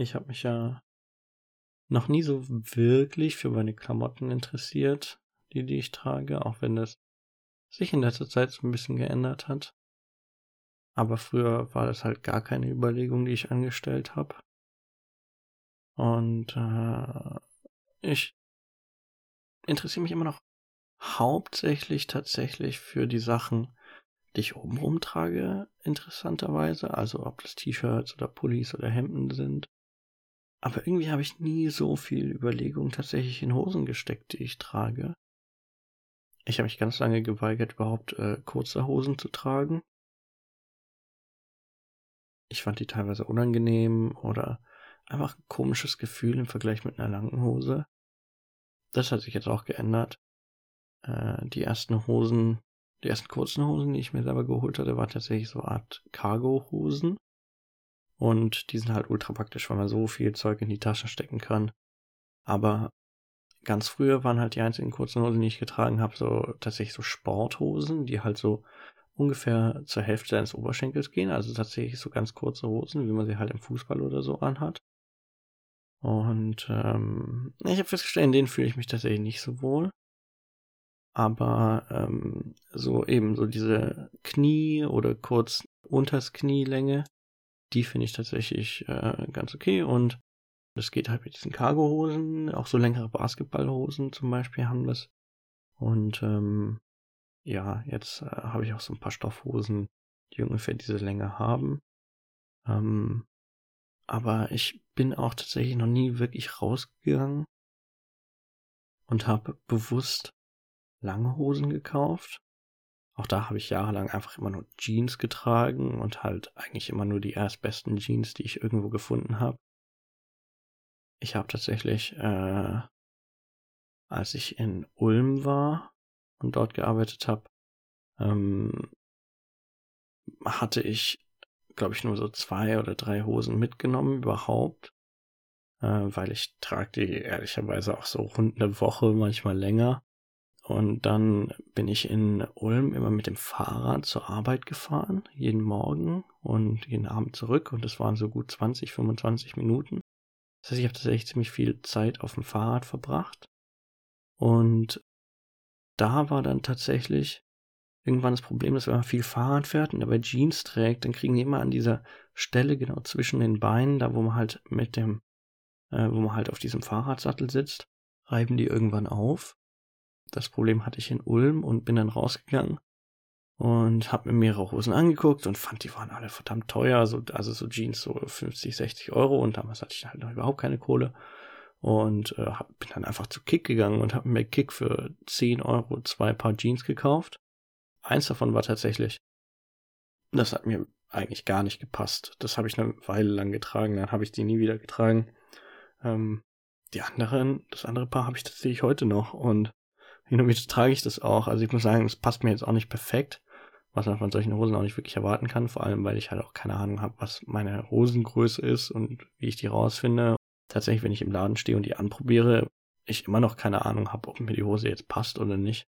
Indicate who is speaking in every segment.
Speaker 1: ich habe mich ja noch nie so wirklich für meine Klamotten interessiert, die, die ich trage, auch wenn das sich in letzter Zeit so ein bisschen geändert hat. Aber früher war das halt gar keine Überlegung, die ich angestellt habe. Und äh, ich interessiere mich immer noch hauptsächlich tatsächlich für die Sachen, die ich obenrum trage, interessanterweise. Also ob das T-Shirts oder Pullis oder Hemden sind. Aber irgendwie habe ich nie so viel Überlegung tatsächlich in Hosen gesteckt, die ich trage. Ich habe mich ganz lange geweigert, überhaupt äh, kurze Hosen zu tragen. Ich fand die teilweise unangenehm oder einfach ein komisches Gefühl im Vergleich mit einer langen Hose. Das hat sich jetzt auch geändert. Äh, die ersten Hosen, die ersten kurzen Hosen, die ich mir selber geholt hatte, waren tatsächlich so eine Art Cargo-Hosen. Und die sind halt ultra praktisch, weil man so viel Zeug in die Taschen stecken kann. Aber ganz früher waren halt die einzigen kurzen Hosen, die ich getragen habe, so tatsächlich so Sporthosen, die halt so ungefähr zur Hälfte deines Oberschenkels gehen. Also tatsächlich so ganz kurze Hosen, wie man sie halt im Fußball oder so anhat. Und ähm, ich habe festgestellt, in denen fühle ich mich tatsächlich nicht so wohl. Aber ähm, so eben so diese Knie oder kurz unters Knielänge, die finde ich tatsächlich äh, ganz okay. Und das geht halt mit diesen Cargohosen, auch so längere Basketballhosen zum Beispiel haben das. Und ähm, ja, jetzt äh, habe ich auch so ein paar Stoffhosen, die ungefähr diese Länge haben. Ähm, aber ich bin auch tatsächlich noch nie wirklich rausgegangen und habe bewusst lange Hosen gekauft. Auch da habe ich jahrelang einfach immer nur Jeans getragen und halt eigentlich immer nur die erstbesten Jeans, die ich irgendwo gefunden habe. Ich habe tatsächlich, äh, als ich in Ulm war und dort gearbeitet habe, ähm, hatte ich glaube ich, nur so zwei oder drei Hosen mitgenommen überhaupt, äh, weil ich trage die ehrlicherweise auch so rund eine Woche, manchmal länger. Und dann bin ich in Ulm immer mit dem Fahrrad zur Arbeit gefahren, jeden Morgen und jeden Abend zurück. Und das waren so gut 20, 25 Minuten. Das heißt, ich habe tatsächlich ziemlich viel Zeit auf dem Fahrrad verbracht. Und da war dann tatsächlich irgendwann das Problem, dass wenn man viel Fahrrad fährt und dabei Jeans trägt, dann kriegen die immer an dieser Stelle genau zwischen den Beinen, da wo man halt mit dem, äh, wo man halt auf diesem Fahrradsattel sitzt, reiben die irgendwann auf. Das Problem hatte ich in Ulm und bin dann rausgegangen und habe mir mehrere Hosen angeguckt und fand, die waren alle verdammt teuer, so, also so Jeans so 50, 60 Euro und damals hatte ich halt noch überhaupt keine Kohle und äh, hab, bin dann einfach zu Kick gegangen und habe mir Kick für 10 Euro zwei Paar Jeans gekauft Eins davon war tatsächlich, das hat mir eigentlich gar nicht gepasst. Das habe ich eine Weile lang getragen, dann habe ich die nie wieder getragen. Ähm, die anderen, das andere Paar habe ich tatsächlich heute noch und hin und wieder trage ich das auch. Also ich muss sagen, es passt mir jetzt auch nicht perfekt, was man von solchen Hosen auch nicht wirklich erwarten kann, vor allem weil ich halt auch keine Ahnung habe, was meine Hosengröße ist und wie ich die rausfinde. Tatsächlich, wenn ich im Laden stehe und die anprobiere, ich immer noch keine Ahnung habe, ob mir die Hose jetzt passt oder nicht.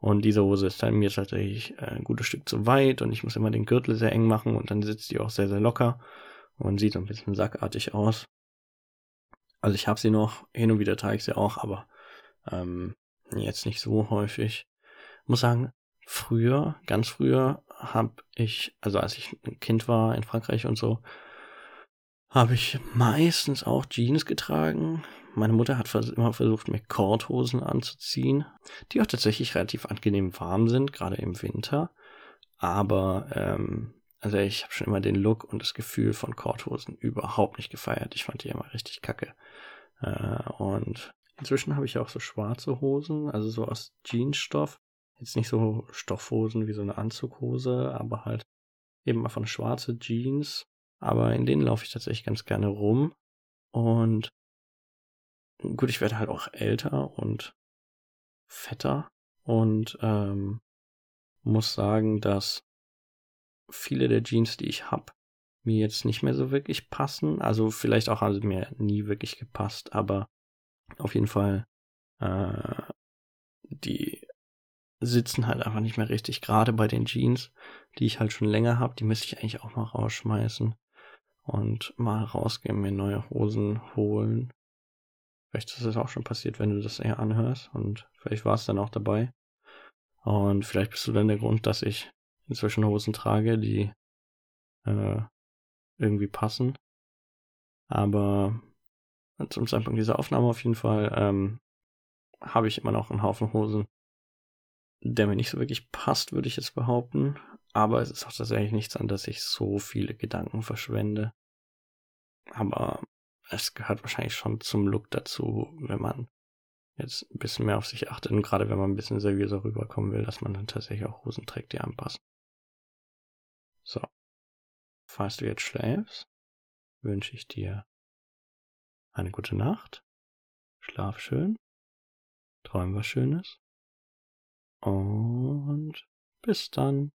Speaker 1: Und diese Hose ist dann mir tatsächlich äh, ein gutes Stück zu weit und ich muss immer den Gürtel sehr eng machen und dann sitzt die auch sehr, sehr locker und sieht so ein bisschen sackartig aus. Also ich habe sie noch, hin und wieder trage ich sie auch, aber ähm, jetzt nicht so häufig. Muss sagen, früher, ganz früher, habe ich, also als ich ein Kind war in Frankreich und so, habe ich meistens auch Jeans getragen. Meine Mutter hat immer versucht, mir Korthosen anzuziehen, die auch tatsächlich relativ angenehm warm sind, gerade im Winter. Aber ähm, also ich habe schon immer den Look und das Gefühl von Korthosen überhaupt nicht gefeiert. Ich fand die immer richtig kacke. Äh, und inzwischen habe ich auch so schwarze Hosen, also so aus Jeansstoff. Jetzt nicht so Stoffhosen wie so eine Anzughose, aber halt eben einfach eine schwarze Jeans aber in denen laufe ich tatsächlich ganz gerne rum. Und gut, ich werde halt auch älter und fetter und ähm, muss sagen, dass viele der Jeans, die ich habe, mir jetzt nicht mehr so wirklich passen. Also vielleicht auch also mir nie wirklich gepasst, aber auf jeden Fall äh, die sitzen halt einfach nicht mehr richtig. Gerade bei den Jeans, die ich halt schon länger habe, die müsste ich eigentlich auch mal rausschmeißen. und mal rausgehen, mir neue Hosen holen. Vielleicht ist es auch schon passiert, wenn du das eher anhörst und vielleicht war es dann auch dabei. Und vielleicht bist du dann der Grund, dass ich inzwischen Hosen trage, die äh, irgendwie passen. Aber zum Zeitpunkt dieser Aufnahme auf jeden Fall ähm, habe ich immer noch einen Haufen Hosen, der mir nicht so wirklich passt, würde ich jetzt behaupten. Aber es ist auch tatsächlich nichts, an das ich so viele Gedanken verschwende. Aber es gehört wahrscheinlich schon zum Look dazu, wenn man jetzt ein bisschen mehr auf sich achtet und gerade wenn man ein bisschen seriöser rüberkommen will, dass man dann tatsächlich auch Hosen trägt, die anpassen. So. Falls du jetzt schläfst, wünsche ich dir eine gute Nacht. Schlaf schön. Träum was Schönes. Und bis dann.